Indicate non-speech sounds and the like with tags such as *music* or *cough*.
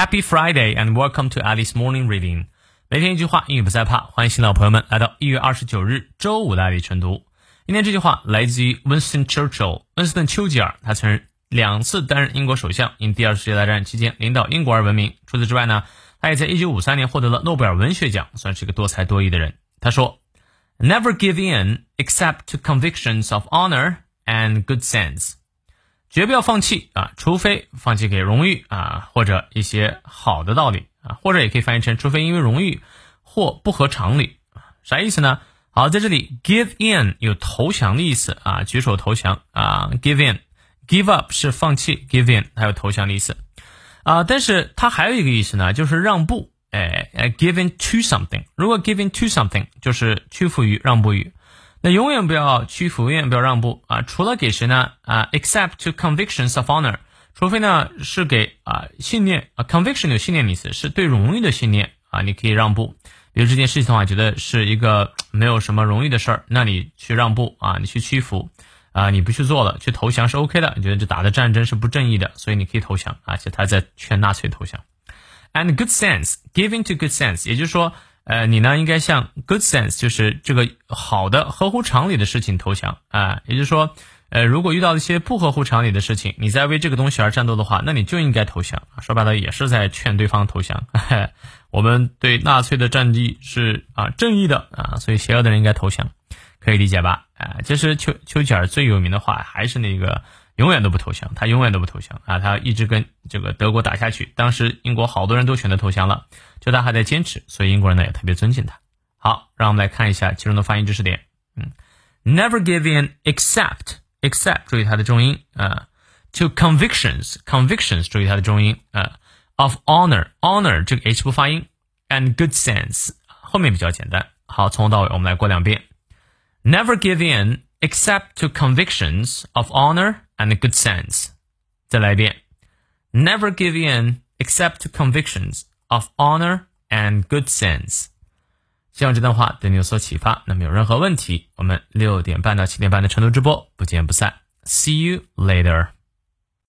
Happy Friday and welcome to Alice Morning Reading。每天一句话，英语不再怕。欢迎新老朋友们来到一月二十九日周五的爱丽晨读。今天这句话来自于 Winston Churchill，温斯顿·丘吉尔。他曾两次担任英国首相，因第二次世界大战期间领导英国而闻名。除此之外呢，他也在一九五三年获得了诺贝尔文学奖，算是一个多才多艺的人。他说：“Never give in except to convictions of honor and good sense。”绝不要放弃啊，除非放弃给荣誉啊，或者一些好的道理啊，或者也可以翻译成，除非因为荣誉或不合常理啥意思呢？好，在这里，give in 有投降的意思啊，举手投降啊，give in，give up 是放弃，give in 还有投降的意思啊，但是它还有一个意思呢，就是让步，哎哎，give in to something，如果 give in to something 就是屈服于让步于。那永远不要屈服，永远不要让步啊！除了给谁呢？啊，except to convictions of honor，除非呢是给啊信念啊，conviction 有信念的意思，是对荣誉的信念啊，你可以让步。比如这件事情的话，觉得是一个 *tsk* 没有什么荣誉的事儿，那你去让步啊，你去屈服啊，你不去做了，去投降是 OK 的。你觉得这打的战争是不正义的，所以你可以投降而且他在劝纳粹投降。And good sense，giving to good sense，也就是说。呃，你呢应该向 good sense，就是这个好的、合乎常理的事情投降啊。也就是说，呃，如果遇到一些不合乎常理的事情，你在为这个东西而战斗的话，那你就应该投降。说白了，也是在劝对方投降。*laughs* 我们对纳粹的战绩是啊正义的啊，所以邪恶的人应该投降，可以理解吧？啊，其实丘丘吉尔最有名的话还是那个。永远都不投降，他永远都不投降啊！他一直跟这个德国打下去。当时英国好多人都选择投降了，就他还在坚持，所以英国人呢也特别尊敬他。好，让我们来看一下其中的发音知识点。嗯，never give in except except，注意它的重音啊。To convictions convictions，注意它的重音啊。Of honor honor，这个 h 不发音。And good sense，后面比较简单。好，从头到尾我们来过两遍。Never give in except to convictions of honor。and good sense. 再来一遍，Never give in except to convictions of honor and good sense。希望这段话对你有所启发。那么有任何问题，我们六点半到七点半的晨读直播不见不散。See you later.